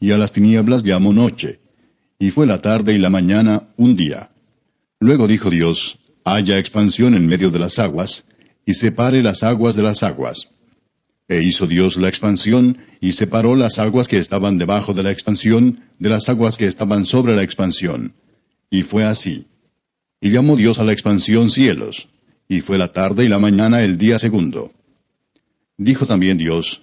y a las tinieblas llamó noche. Y fue la tarde y la mañana un día. Luego dijo Dios, haya expansión en medio de las aguas, y separe las aguas de las aguas. E hizo Dios la expansión, y separó las aguas que estaban debajo de la expansión de las aguas que estaban sobre la expansión. Y fue así. Y llamó Dios a la expansión cielos, y fue la tarde y la mañana el día segundo. Dijo también Dios,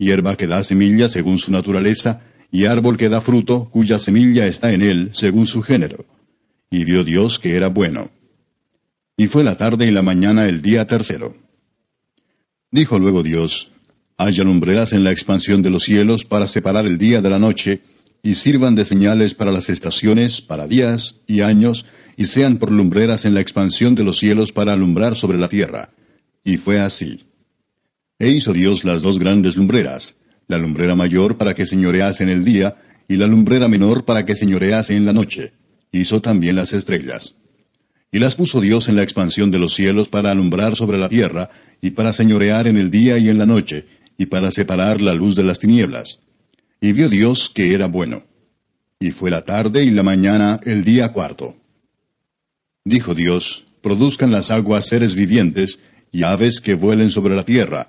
hierba que da semilla según su naturaleza, y árbol que da fruto, cuya semilla está en él según su género. Y vio Dios que era bueno. Y fue la tarde y la mañana el día tercero. Dijo luego Dios, haya lumbreras en la expansión de los cielos para separar el día de la noche, y sirvan de señales para las estaciones, para días y años, y sean por lumbreras en la expansión de los cielos para alumbrar sobre la tierra. Y fue así. E hizo Dios las dos grandes lumbreras, la lumbrera mayor para que señorease en el día, y la lumbrera menor para que señorease en la noche. Hizo también las estrellas. Y las puso Dios en la expansión de los cielos para alumbrar sobre la tierra, y para señorear en el día y en la noche, y para separar la luz de las tinieblas. Y vio Dios que era bueno. Y fue la tarde y la mañana el día cuarto. Dijo Dios, produzcan las aguas seres vivientes, y aves que vuelen sobre la tierra,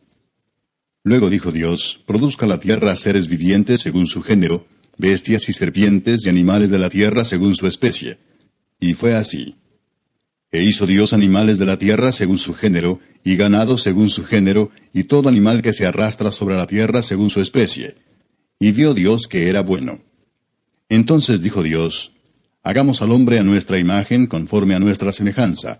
Luego dijo Dios, produzca la tierra seres vivientes según su género, bestias y serpientes y animales de la tierra según su especie. Y fue así. E hizo Dios animales de la tierra según su género, y ganado según su género, y todo animal que se arrastra sobre la tierra según su especie. Y vio Dios que era bueno. Entonces dijo Dios, Hagamos al hombre a nuestra imagen conforme a nuestra semejanza,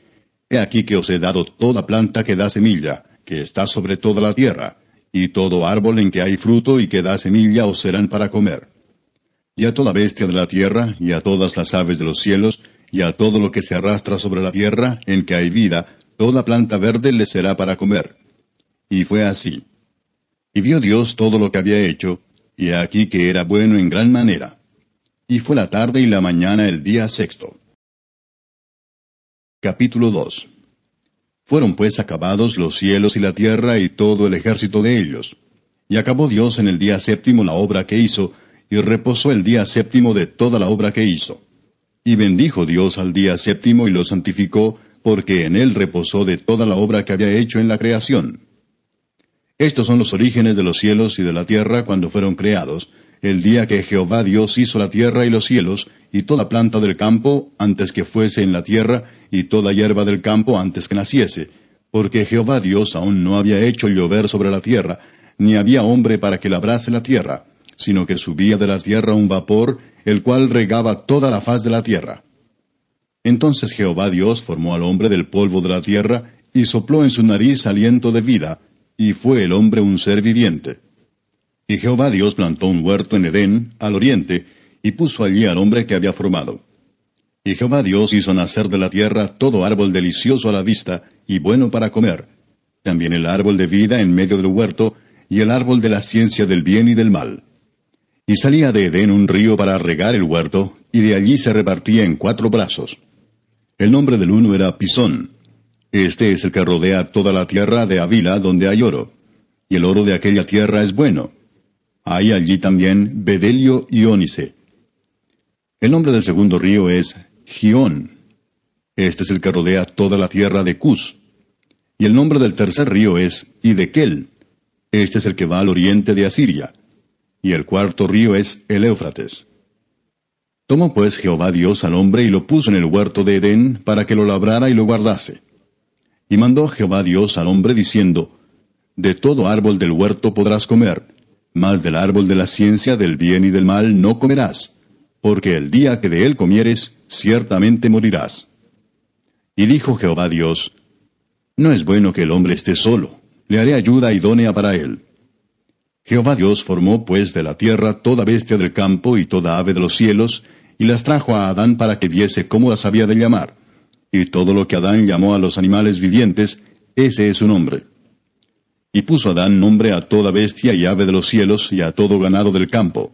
He aquí que os he dado toda planta que da semilla, que está sobre toda la tierra, y todo árbol en que hay fruto y que da semilla os serán para comer. Y a toda bestia de la tierra, y a todas las aves de los cielos, y a todo lo que se arrastra sobre la tierra, en que hay vida, toda planta verde les será para comer. Y fue así. Y vio Dios todo lo que había hecho, y aquí que era bueno en gran manera. Y fue la tarde y la mañana el día sexto. Capítulo 2 Fueron pues acabados los cielos y la tierra y todo el ejército de ellos. Y acabó Dios en el día séptimo la obra que hizo, y reposó el día séptimo de toda la obra que hizo. Y bendijo Dios al día séptimo y lo santificó, porque en él reposó de toda la obra que había hecho en la creación. Estos son los orígenes de los cielos y de la tierra cuando fueron creados, el día que Jehová Dios hizo la tierra y los cielos, y toda planta del campo antes que fuese en la tierra, y toda hierba del campo antes que naciese, porque Jehová Dios aún no había hecho llover sobre la tierra, ni había hombre para que labrase la tierra, sino que subía de la tierra un vapor, el cual regaba toda la faz de la tierra. Entonces Jehová Dios formó al hombre del polvo de la tierra, y sopló en su nariz aliento de vida, y fue el hombre un ser viviente. Y Jehová Dios plantó un huerto en Edén, al oriente, y puso allí al hombre que había formado. Y Jehová Dios hizo nacer de la tierra todo árbol delicioso a la vista y bueno para comer, también el árbol de vida en medio del huerto, y el árbol de la ciencia del bien y del mal. Y salía de Edén un río para regar el huerto, y de allí se repartía en cuatro brazos. El nombre del uno era Pisón. Este es el que rodea toda la tierra de Avila donde hay oro, y el oro de aquella tierra es bueno. Hay allí también Bedelio y Ónice. El nombre del segundo río es Gión. Este es el que rodea toda la tierra de Cus. Y el nombre del tercer río es Idekel. Este es el que va al oriente de Asiria. Y el cuarto río es el Éufrates. Tomó pues Jehová Dios al hombre y lo puso en el huerto de Edén para que lo labrara y lo guardase. Y mandó Jehová Dios al hombre diciendo, De todo árbol del huerto podrás comer, mas del árbol de la ciencia del bien y del mal no comerás, porque el día que de él comieres, ciertamente morirás. Y dijo Jehová Dios, No es bueno que el hombre esté solo, le haré ayuda idónea para él. Jehová Dios formó pues de la tierra toda bestia del campo y toda ave de los cielos, y las trajo a Adán para que viese cómo las había de llamar. Y todo lo que Adán llamó a los animales vivientes, ese es su nombre. Y puso Adán nombre a toda bestia y ave de los cielos y a todo ganado del campo.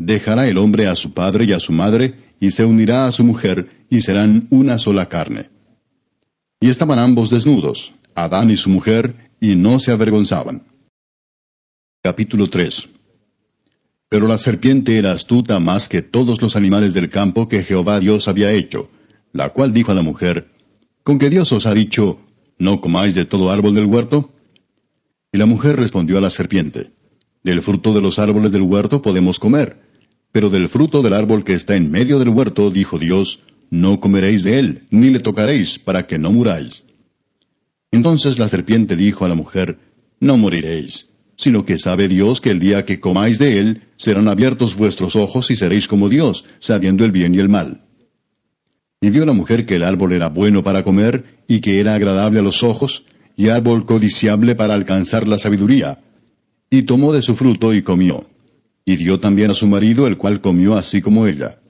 dejará el hombre a su padre y a su madre, y se unirá a su mujer, y serán una sola carne. Y estaban ambos desnudos, Adán y su mujer, y no se avergonzaban. Capítulo 3 Pero la serpiente era astuta más que todos los animales del campo que Jehová Dios había hecho, la cual dijo a la mujer, ¿Con que Dios os ha dicho, no comáis de todo árbol del huerto? Y la mujer respondió a la serpiente, Del fruto de los árboles del huerto podemos comer, pero del fruto del árbol que está en medio del huerto, dijo Dios, no comeréis de él, ni le tocaréis, para que no muráis. Entonces la serpiente dijo a la mujer, No moriréis, sino que sabe Dios que el día que comáis de él, serán abiertos vuestros ojos y seréis como Dios, sabiendo el bien y el mal. Y vio la mujer que el árbol era bueno para comer, y que era agradable a los ojos, y árbol codiciable para alcanzar la sabiduría. Y tomó de su fruto y comió y dio también a su marido, el cual comió así como ella.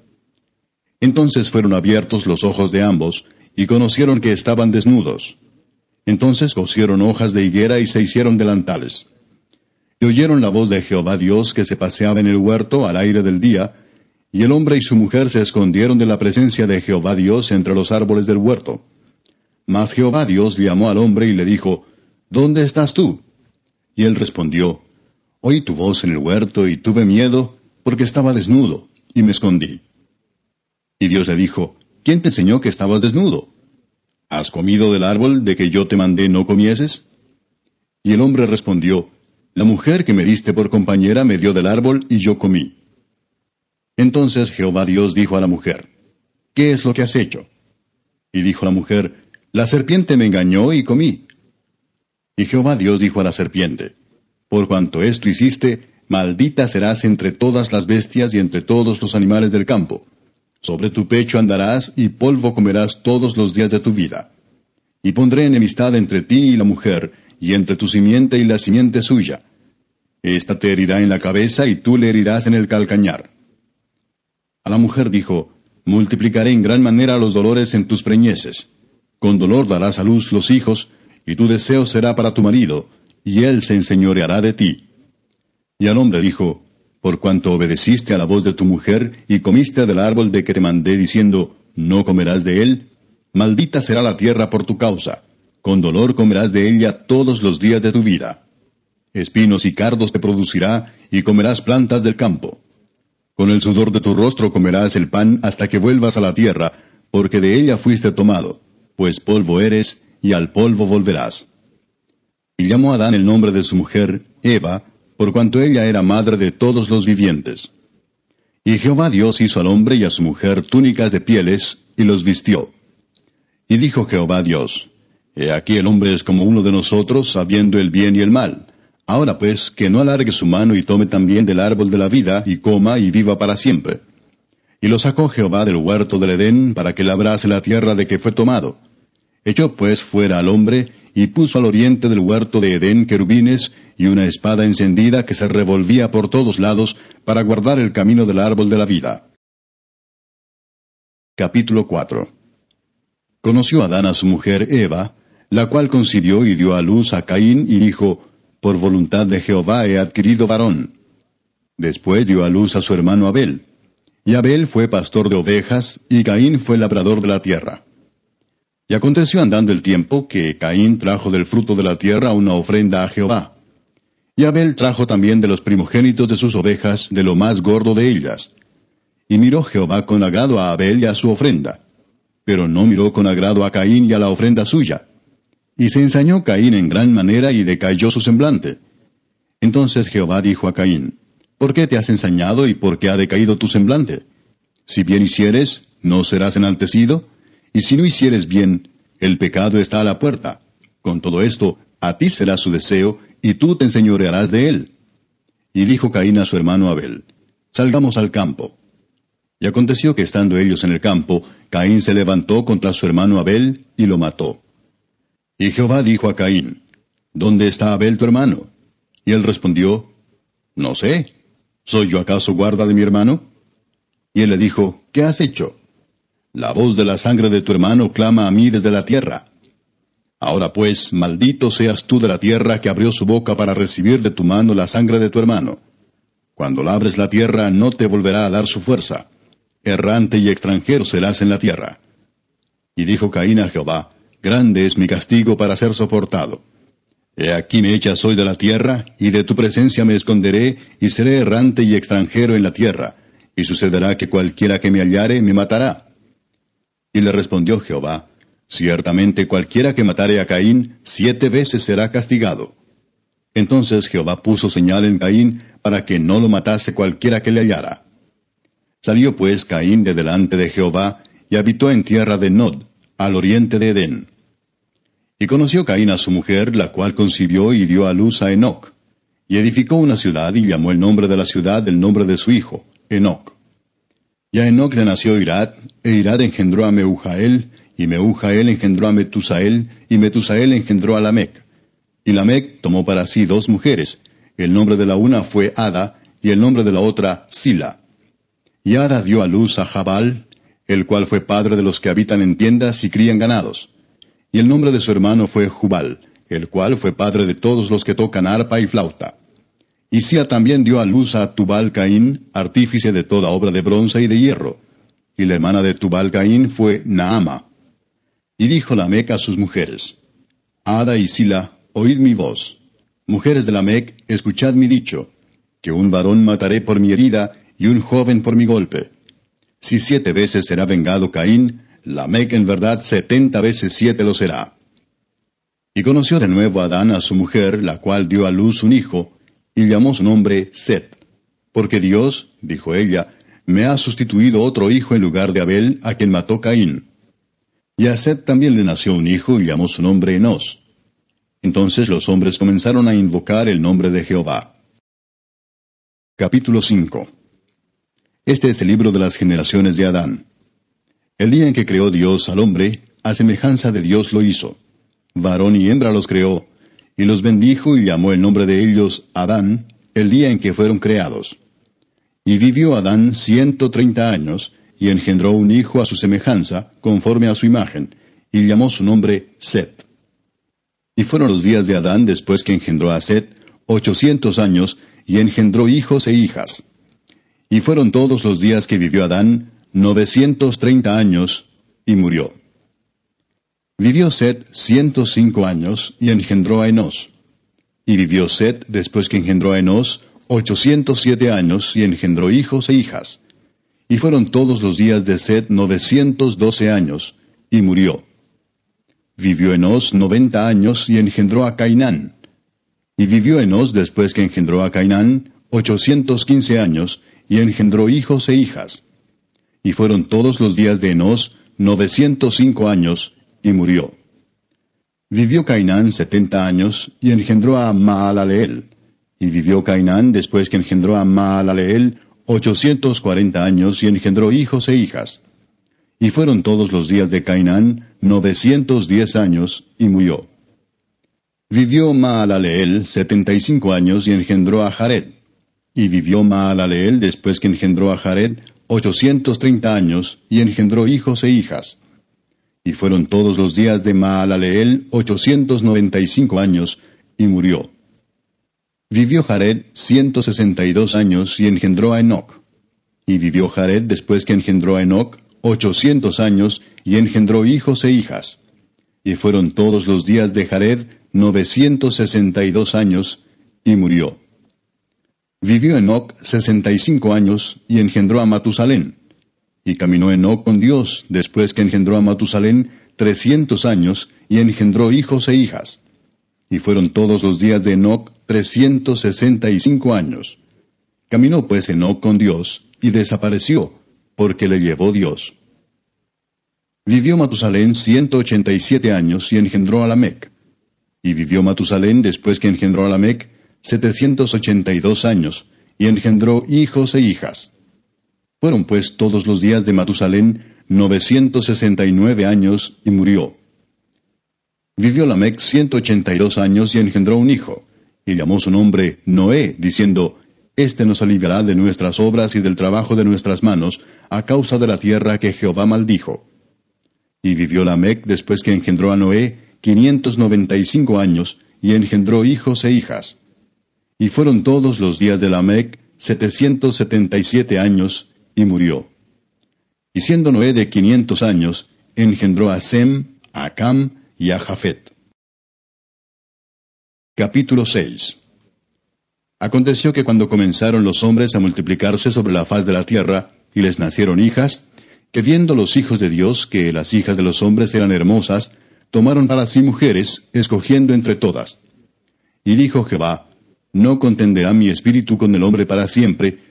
Entonces fueron abiertos los ojos de ambos, y conocieron que estaban desnudos. Entonces cosieron hojas de higuera y se hicieron delantales. Y oyeron la voz de Jehová Dios que se paseaba en el huerto al aire del día, y el hombre y su mujer se escondieron de la presencia de Jehová Dios entre los árboles del huerto. Mas Jehová Dios llamó al hombre y le dijo, ¿Dónde estás tú? Y él respondió, Oí tu voz en el huerto y tuve miedo porque estaba desnudo y me escondí. Y Dios le dijo, ¿quién te enseñó que estabas desnudo? ¿Has comido del árbol de que yo te mandé no comieses? Y el hombre respondió, La mujer que me diste por compañera me dio del árbol y yo comí. Entonces Jehová Dios dijo a la mujer, ¿qué es lo que has hecho? Y dijo la mujer, La serpiente me engañó y comí. Y Jehová Dios dijo a la serpiente, por cuanto esto hiciste, maldita serás entre todas las bestias y entre todos los animales del campo. Sobre tu pecho andarás y polvo comerás todos los días de tu vida. Y pondré enemistad entre ti y la mujer, y entre tu simiente y la simiente suya. Esta te herirá en la cabeza y tú le herirás en el calcañar. A la mujer dijo, Multiplicaré en gran manera los dolores en tus preñeces. Con dolor darás a luz los hijos, y tu deseo será para tu marido, y él se enseñoreará de ti. Y al hombre dijo, Por cuanto obedeciste a la voz de tu mujer y comiste del árbol de que te mandé diciendo, No comerás de él, maldita será la tierra por tu causa, con dolor comerás de ella todos los días de tu vida. Espinos y cardos te producirá, y comerás plantas del campo. Con el sudor de tu rostro comerás el pan hasta que vuelvas a la tierra, porque de ella fuiste tomado, pues polvo eres, y al polvo volverás. Y llamó a Adán el nombre de su mujer, Eva, por cuanto ella era madre de todos los vivientes. Y Jehová Dios hizo al hombre y a su mujer túnicas de pieles, y los vistió. Y dijo Jehová Dios, He aquí el hombre es como uno de nosotros, sabiendo el bien y el mal. Ahora pues, que no alargue su mano y tome también del árbol de la vida, y coma y viva para siempre. Y lo sacó Jehová del huerto del Edén, para que labrase la tierra de que fue tomado. Echó pues fuera al hombre, y puso al oriente del huerto de Edén querubines, y una espada encendida que se revolvía por todos lados, para guardar el camino del árbol de la vida. Capítulo 4 Conoció Adán a su mujer Eva, la cual concibió y dio a luz a Caín, y dijo, Por voluntad de Jehová he adquirido varón. Después dio a luz a su hermano Abel. Y Abel fue pastor de ovejas, y Caín fue labrador de la tierra. Y aconteció andando el tiempo que Caín trajo del fruto de la tierra una ofrenda a Jehová. Y Abel trajo también de los primogénitos de sus ovejas, de lo más gordo de ellas. Y miró Jehová con agrado a Abel y a su ofrenda. Pero no miró con agrado a Caín y a la ofrenda suya. Y se ensañó Caín en gran manera y decayó su semblante. Entonces Jehová dijo a Caín, ¿Por qué te has ensañado y por qué ha decaído tu semblante? Si bien hicieres, ¿no serás enaltecido? Y si no hicieres bien, el pecado está a la puerta. Con todo esto, a ti será su deseo, y tú te enseñorearás de él. Y dijo Caín a su hermano Abel, Salgamos al campo. Y aconteció que estando ellos en el campo, Caín se levantó contra su hermano Abel y lo mató. Y Jehová dijo a Caín, ¿Dónde está Abel tu hermano? Y él respondió, No sé. ¿Soy yo acaso guarda de mi hermano? Y él le dijo, ¿qué has hecho? La voz de la sangre de tu hermano clama a mí desde la tierra. Ahora pues, maldito seas tú de la tierra que abrió su boca para recibir de tu mano la sangre de tu hermano. Cuando labres la tierra no te volverá a dar su fuerza. Errante y extranjero serás en la tierra. Y dijo Caín a Jehová, Grande es mi castigo para ser soportado. He aquí me echas hoy de la tierra, y de tu presencia me esconderé, y seré errante y extranjero en la tierra, y sucederá que cualquiera que me hallare me matará. Y le respondió Jehová, Ciertamente cualquiera que matare a Caín, siete veces será castigado. Entonces Jehová puso señal en Caín para que no lo matase cualquiera que le hallara. Salió pues Caín de delante de Jehová y habitó en tierra de Nod, al oriente de Edén. Y conoció Caín a su mujer, la cual concibió y dio a luz a Enoc. Y edificó una ciudad y llamó el nombre de la ciudad del nombre de su hijo, Enoc. Y a Enoc nació Irad, e Irad engendró a Meujael, y Meujael engendró a Metusael, y Metusael engendró a Lamec. Y Lamec tomó para sí dos mujeres. El nombre de la una fue Ada, y el nombre de la otra Sila. Y Ada dio a luz a Jabal, el cual fue padre de los que habitan en tiendas y crían ganados. Y el nombre de su hermano fue Jubal, el cual fue padre de todos los que tocan arpa y flauta. Y Sia también dio a luz a Tubal Caín, artífice de toda obra de bronce y de hierro. Y la hermana de Tubal Caín fue Naama. Y dijo Lamec a sus mujeres, Ada y Sila, oíd mi voz. Mujeres de Lamec, escuchad mi dicho, que un varón mataré por mi herida y un joven por mi golpe. Si siete veces será vengado Caín, Lamec en verdad setenta veces siete lo será. Y conoció de nuevo Adán a su mujer, la cual dio a luz un hijo, y llamó su nombre Set. Porque Dios, dijo ella, me ha sustituido otro hijo en lugar de Abel, a quien mató Caín. Y a Set también le nació un hijo y llamó su nombre Enos. Entonces los hombres comenzaron a invocar el nombre de Jehová. Capítulo 5 Este es el libro de las generaciones de Adán. El día en que creó Dios al hombre, a semejanza de Dios lo hizo. Varón y hembra los creó, y los bendijo y llamó el nombre de ellos Adán, el día en que fueron creados. Y vivió Adán ciento treinta años, y engendró un hijo a su semejanza, conforme a su imagen, y llamó su nombre Set. Y fueron los días de Adán después que engendró a Set, ochocientos años, y engendró hijos e hijas. Y fueron todos los días que vivió Adán, novecientos treinta años, y murió. Vivió Set ciento cinco años y engendró a Enos. Y vivió Set, después que engendró a Enos, ochocientos siete años y engendró hijos e hijas. Y fueron todos los días de Set novecientos doce años, y murió. Vivió Enos noventa años y engendró a Cainán. Y vivió Enos después que engendró a Cainán ochocientos quince años, y engendró hijos e hijas. Y fueron todos los días de Enos novecientos cinco años, y murió. Vivió Cainán setenta años, y engendró a Maalaleel. Y vivió Cainán después que engendró a Maalaleel ochocientos cuarenta años, y engendró hijos e hijas. Y fueron todos los días de Cainán novecientos diez años, y murió. Vivió Maalaleel setenta y cinco años, y engendró a Jared. Y vivió Maalaleel después que engendró a Jared ochocientos treinta años, y engendró hijos e hijas. Y fueron todos los días de Maalaleel ochocientos noventa y cinco años, y murió. Vivió Jared ciento sesenta y dos años, y engendró a Enoc. Y vivió Jared después que engendró a Enoc ochocientos años, y engendró hijos e hijas. Y fueron todos los días de Jared novecientos sesenta y dos años, y murió. Vivió Enoc sesenta y cinco años, y engendró a Matusalén. Y caminó Enoc con Dios, después que engendró a Matusalén, trescientos años, y engendró hijos e hijas. Y fueron todos los días de Enoc trescientos sesenta y cinco años. Caminó pues Enoc con Dios, y desapareció, porque le llevó Dios. Vivió Matusalén ciento ochenta y siete años, y engendró a Lamec. Y vivió Matusalén después que engendró a Lamec setecientos ochenta y dos años, y engendró hijos e hijas. Fueron pues todos los días de Matusalén novecientos sesenta y nueve años, y murió. Vivió Lamec ciento ochenta y dos años y engendró un hijo, y llamó su nombre Noé, diciendo, Este nos aliviará de nuestras obras y del trabajo de nuestras manos, a causa de la tierra que Jehová maldijo. Y vivió Lamec después que engendró a Noé quinientos noventa y cinco años, y engendró hijos e hijas. Y fueron todos los días de Lamec setecientos setenta y siete años, y murió. Y siendo Noé de quinientos años, engendró a Sem, a Cam y a Jafet. Capítulo 6 Aconteció que cuando comenzaron los hombres a multiplicarse sobre la faz de la tierra, y les nacieron hijas, que viendo los hijos de Dios que las hijas de los hombres eran hermosas, tomaron para sí mujeres, escogiendo entre todas. Y dijo Jehová, No contenderá mi espíritu con el hombre para siempre,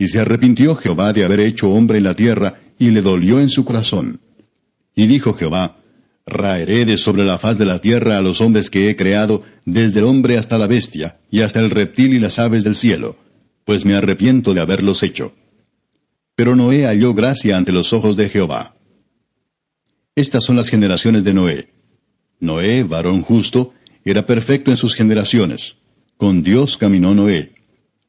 Y se arrepintió Jehová de haber hecho hombre en la tierra, y le dolió en su corazón. Y dijo Jehová, Raeré de sobre la faz de la tierra a los hombres que he creado, desde el hombre hasta la bestia, y hasta el reptil y las aves del cielo, pues me arrepiento de haberlos hecho. Pero Noé halló gracia ante los ojos de Jehová. Estas son las generaciones de Noé. Noé, varón justo, era perfecto en sus generaciones. Con Dios caminó Noé.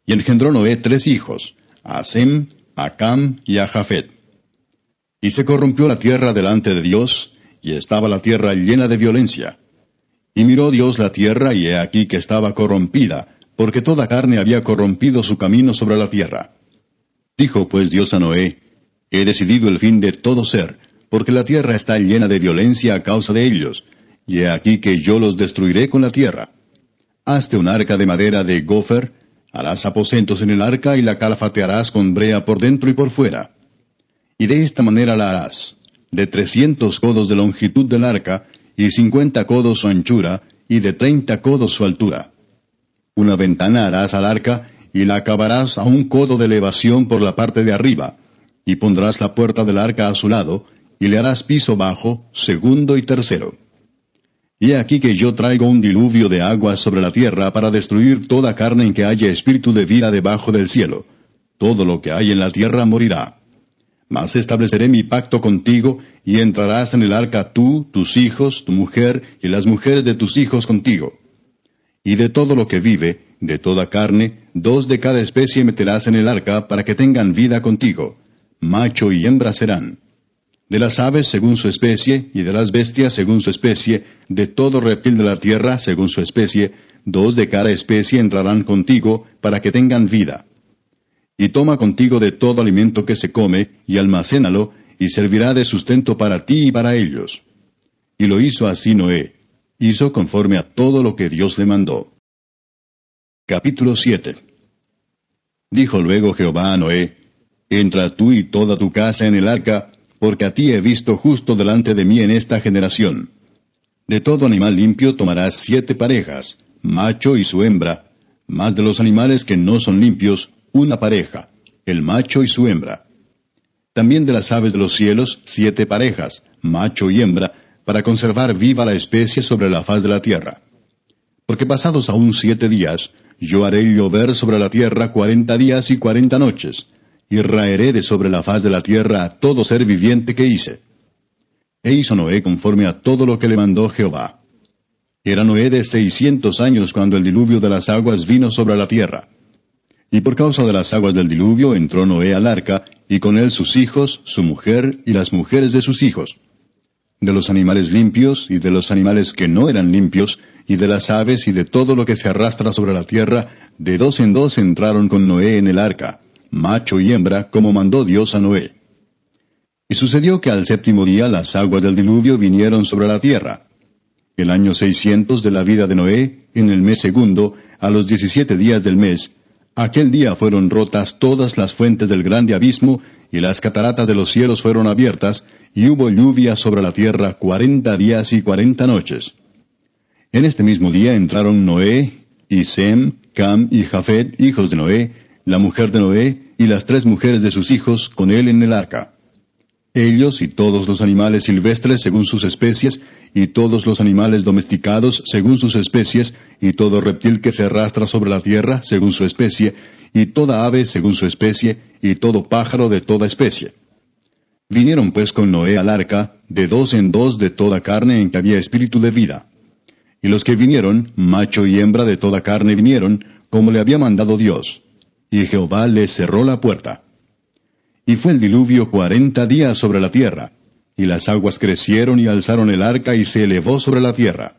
Y engendró Noé tres hijos, a Sem, a Cam y a Jafet. Y se corrompió la tierra delante de Dios, y estaba la tierra llena de violencia. Y miró Dios la tierra, y he aquí que estaba corrompida, porque toda carne había corrompido su camino sobre la tierra. Dijo pues Dios a Noé, He decidido el fin de todo ser, porque la tierra está llena de violencia a causa de ellos, y he aquí que yo los destruiré con la tierra. Hazte un arca de madera de gofer, Harás aposentos en el arca y la calfatearás con brea por dentro y por fuera. Y de esta manera la harás, de trescientos codos de longitud del arca, y cincuenta codos su anchura, y de treinta codos su altura. Una ventana harás al arca, y la acabarás a un codo de elevación por la parte de arriba, y pondrás la puerta del arca a su lado, y le harás piso bajo, segundo y tercero. Y aquí que yo traigo un diluvio de aguas sobre la tierra para destruir toda carne en que haya espíritu de vida debajo del cielo. Todo lo que hay en la tierra morirá. Mas estableceré mi pacto contigo, y entrarás en el arca tú, tus hijos, tu mujer, y las mujeres de tus hijos contigo. Y de todo lo que vive, de toda carne, dos de cada especie meterás en el arca para que tengan vida contigo. Macho y hembra serán de las aves según su especie, y de las bestias según su especie, de todo reptil de la tierra según su especie, dos de cada especie entrarán contigo, para que tengan vida. Y toma contigo de todo alimento que se come, y almacénalo, y servirá de sustento para ti y para ellos. Y lo hizo así Noé. Hizo conforme a todo lo que Dios le mandó. Capítulo 7 Dijo luego Jehová a Noé, Entra tú y toda tu casa en el arca, porque a ti he visto justo delante de mí en esta generación. De todo animal limpio tomarás siete parejas, macho y su hembra, más de los animales que no son limpios, una pareja, el macho y su hembra. También de las aves de los cielos, siete parejas, macho y hembra, para conservar viva la especie sobre la faz de la tierra. Porque pasados aún siete días, yo haré llover sobre la tierra cuarenta días y cuarenta noches, y raeré de sobre la faz de la tierra a todo ser viviente que hice. E hizo Noé conforme a todo lo que le mandó Jehová. Era Noé de seiscientos años cuando el diluvio de las aguas vino sobre la tierra. Y por causa de las aguas del diluvio entró Noé al arca, y con él sus hijos, su mujer y las mujeres de sus hijos. De los animales limpios y de los animales que no eran limpios, y de las aves y de todo lo que se arrastra sobre la tierra, de dos en dos entraron con Noé en el arca macho y hembra, como mandó Dios a Noé. Y sucedió que al séptimo día las aguas del diluvio vinieron sobre la tierra. El año seiscientos de la vida de Noé, en el mes segundo, a los diecisiete días del mes, aquel día fueron rotas todas las fuentes del grande abismo, y las cataratas de los cielos fueron abiertas, y hubo lluvia sobre la tierra cuarenta días y cuarenta noches. En este mismo día entraron Noé, y Sem, Cam y Jafet, hijos de Noé, la mujer de Noé y las tres mujeres de sus hijos con él en el arca. Ellos y todos los animales silvestres según sus especies, y todos los animales domesticados según sus especies, y todo reptil que se arrastra sobre la tierra según su especie, y toda ave según su especie, y todo pájaro de toda especie. Vinieron pues con Noé al arca, de dos en dos de toda carne en que había espíritu de vida. Y los que vinieron, macho y hembra de toda carne vinieron, como le había mandado Dios y Jehová le cerró la puerta. Y fue el diluvio cuarenta días sobre la tierra, y las aguas crecieron y alzaron el arca y se elevó sobre la tierra.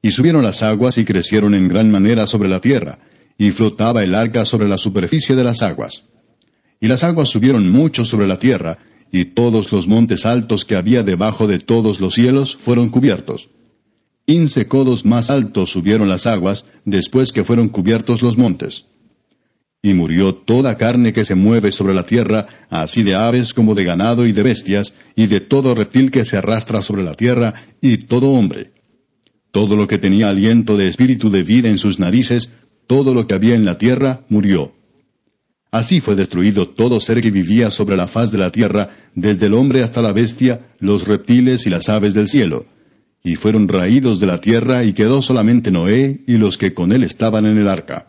Y subieron las aguas y crecieron en gran manera sobre la tierra, y flotaba el arca sobre la superficie de las aguas. Y las aguas subieron mucho sobre la tierra, y todos los montes altos que había debajo de todos los cielos fueron cubiertos. Quince codos más altos subieron las aguas después que fueron cubiertos los montes. Y murió toda carne que se mueve sobre la tierra, así de aves como de ganado y de bestias, y de todo reptil que se arrastra sobre la tierra, y todo hombre. Todo lo que tenía aliento de espíritu de vida en sus narices, todo lo que había en la tierra, murió. Así fue destruido todo ser que vivía sobre la faz de la tierra, desde el hombre hasta la bestia, los reptiles y las aves del cielo. Y fueron raídos de la tierra, y quedó solamente Noé y los que con él estaban en el arca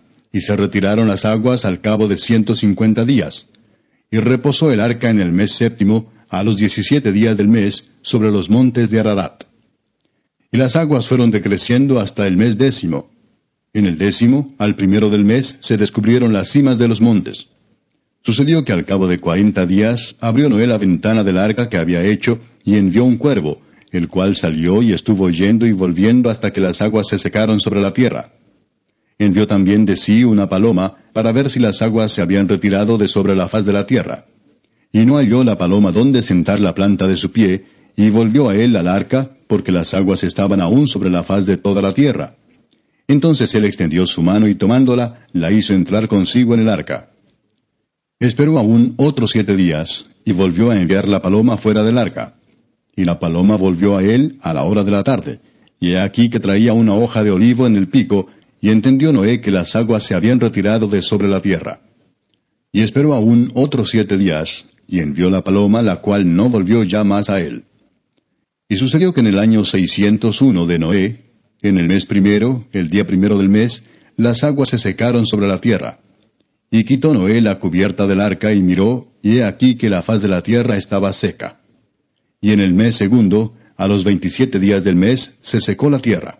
y se retiraron las aguas al cabo de ciento cincuenta días. Y reposó el arca en el mes séptimo, a los diecisiete días del mes, sobre los montes de Ararat. Y las aguas fueron decreciendo hasta el mes décimo. En el décimo, al primero del mes, se descubrieron las cimas de los montes. Sucedió que al cabo de cuarenta días abrió Noé la ventana del arca que había hecho y envió un cuervo, el cual salió y estuvo yendo y volviendo hasta que las aguas se secaron sobre la tierra. Envió también de sí una paloma para ver si las aguas se habían retirado de sobre la faz de la tierra. Y no halló la paloma donde sentar la planta de su pie, y volvió a él al arca, porque las aguas estaban aún sobre la faz de toda la tierra. Entonces él extendió su mano y tomándola, la hizo entrar consigo en el arca. Esperó aún otros siete días, y volvió a enviar la paloma fuera del arca. Y la paloma volvió a él a la hora de la tarde, y he aquí que traía una hoja de olivo en el pico, y entendió Noé que las aguas se habían retirado de sobre la tierra. Y esperó aún otros siete días, y envió la paloma, la cual no volvió ya más a él. Y sucedió que en el año seiscientos uno de Noé, en el mes primero, el día primero del mes, las aguas se secaron sobre la tierra. Y quitó Noé la cubierta del arca y miró, y he aquí que la faz de la tierra estaba seca. Y en el mes segundo, a los veintisiete días del mes, se secó la tierra.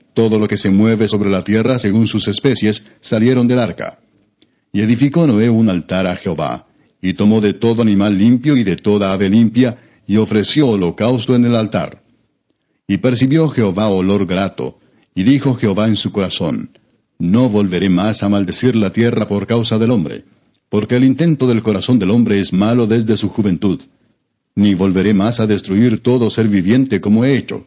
todo lo que se mueve sobre la tierra según sus especies, salieron del arca. Y edificó Noé un altar a Jehová, y tomó de todo animal limpio y de toda ave limpia, y ofreció holocausto en el altar. Y percibió Jehová olor grato, y dijo Jehová en su corazón, No volveré más a maldecir la tierra por causa del hombre porque el intento del corazón del hombre es malo desde su juventud. Ni volveré más a destruir todo ser viviente como he hecho.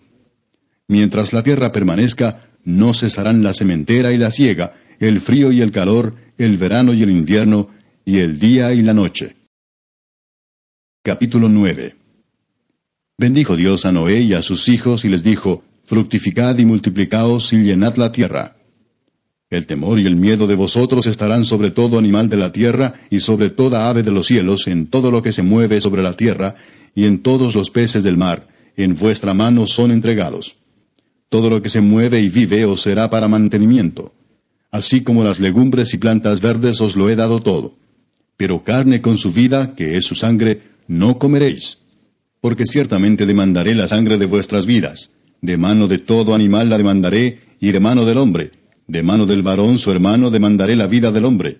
Mientras la tierra permanezca, no cesarán la sementera y la siega, el frío y el calor, el verano y el invierno, y el día y la noche. Capítulo 9 Bendijo Dios a Noé y a sus hijos y les dijo, Fructificad y multiplicaos y llenad la tierra. El temor y el miedo de vosotros estarán sobre todo animal de la tierra y sobre toda ave de los cielos, en todo lo que se mueve sobre la tierra, y en todos los peces del mar, en vuestra mano son entregados. Todo lo que se mueve y vive os será para mantenimiento. Así como las legumbres y plantas verdes os lo he dado todo. Pero carne con su vida, que es su sangre, no comeréis. Porque ciertamente demandaré la sangre de vuestras vidas. De mano de todo animal la demandaré, y de mano del hombre de mano del varón su hermano demandaré la vida del hombre.